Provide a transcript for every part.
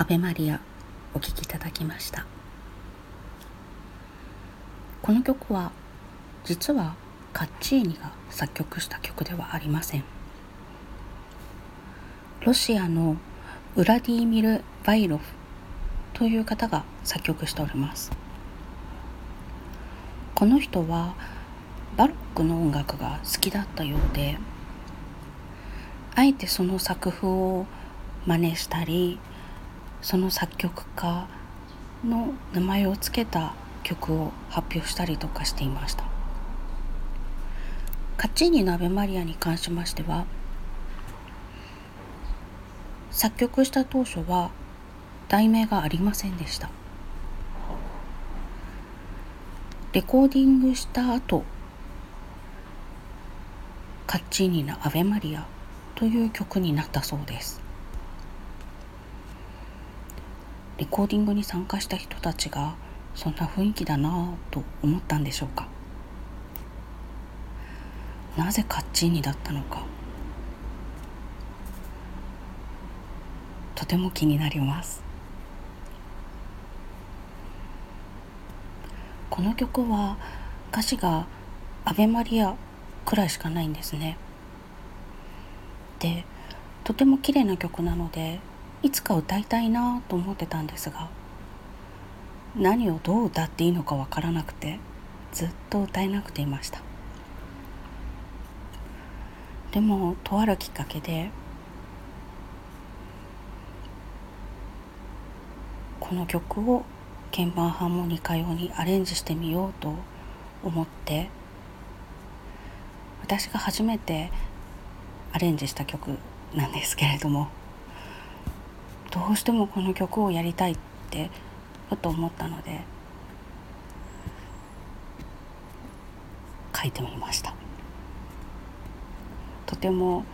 アベマリアお聴きいただきました。この曲は実はカッチーニが作曲した曲ではありません。ロシアのウラディーミル・バイロフという方が作曲しております。この人はバロックの音楽が好きだったようであえてその作風を真似したりその作曲家の名前を付けた曲を発表したりとかしていました。カッチーニの「アベマリア」に関しましては作曲した当初は題名がありませんでした。レコーディングした後カッチーニの「アベマリア」という曲になったそうです。レコーディングに参加した人たちがそんな雰囲気だなぁと思ったんでしょうか。なぜカッチーニだったのか。とても気になります。この曲は歌詞が「アベマリア」くらいしかないんですね。でとても綺麗な曲なのでいつか歌いたいなと思ってたんですが何をどう歌っていいのかわからなくてずっと歌えなくていました。でもとあるきっかけでこの曲を鍵盤ハーモニカ用にアレンジしてみようと思って私が初めてアレンジした曲なんですけれどもどうしてもこの曲をやりたいってふと思ったので書いてみました。とても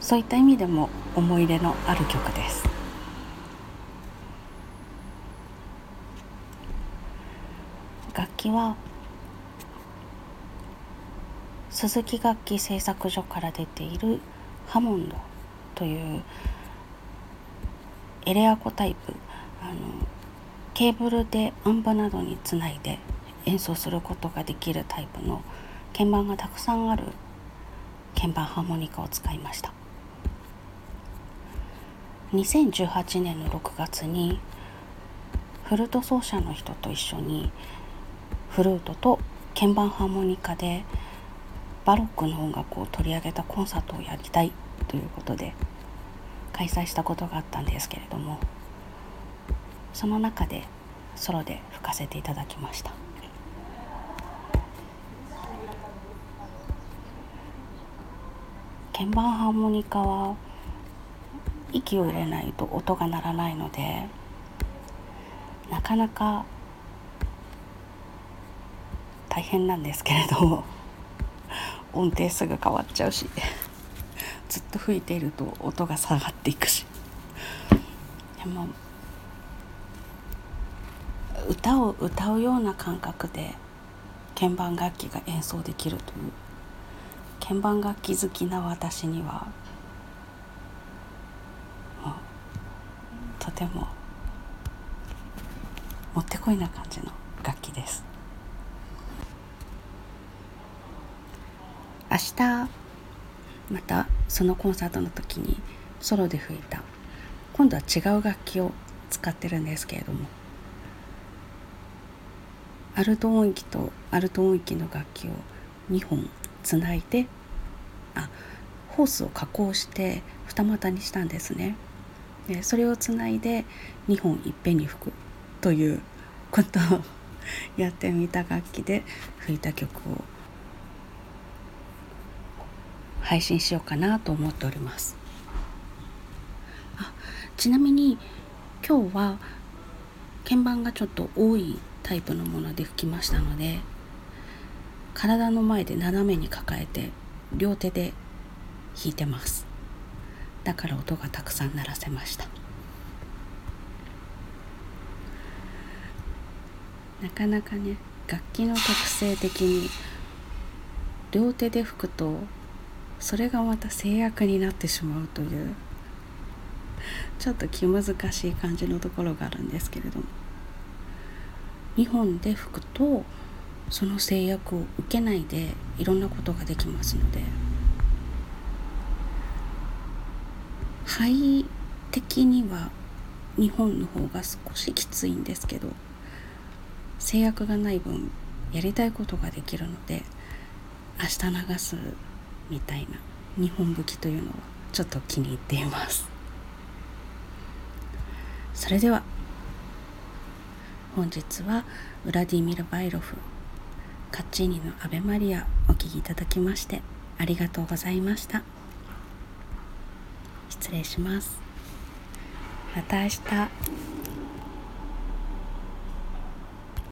そういった意味でも思い入れのある曲です。楽器は鈴木楽器製作所から出ているハモンドというエレアコタイプ。あのケーブルでアンバなどにつないで演奏することができるタイプの鍵盤がたくさんある鍵盤ハーモニカを使いました。2018年の6月にフルート奏者の人と一緒にフルートと鍵盤ハーモニカでバロックの音楽を取り上げたコンサートをやりたいということで開催したことがあったんですけれどもその中でソロで吹かせていただきました。鍵盤ハーモニカは息を入れないと音が鳴らないのでなかなか大変なんですけれども音程すぐ変わっちゃうし。ずっと吹いていると音が下がっていくし。でも歌を歌うような感覚で鍵盤楽器が演奏できるという。鍵盤楽器好きな私にはとてももってこいな感じの楽器です。明日。またそのコンサートの時にソロで吹いた今度は違う楽器を使ってるんですけれどもアルト音域とアルト音域の楽器を2本つないであホースを加工して二股にしたんですね。でそれをつないで2本いっぺんに吹くということをやってみた楽器で吹いた曲を配信しようかなと思っております。あちなみに今日は鍵盤がちょっと多いタイプのもので吹きましたので体の前で斜めに抱えて両手で弾いてます。だから音がたくさん鳴らせました。なかなかね楽器の特性的に両手で吹くとそれがまた制約になってしまうというちょっと気難しい感じのところがあるんですけれども。日本で吹くとその制約を受けないでいろんなことができますので。肺的には日本の方が少しきついんですけど制約がない分やりたいことができるので明日流すみたいな日本武器というのはちょっと気に入っています。それでは本日はウラディミル・バイロフカッチーニの「アベマリア」お聴きいただきましてありがとうございました。失礼します。また明日。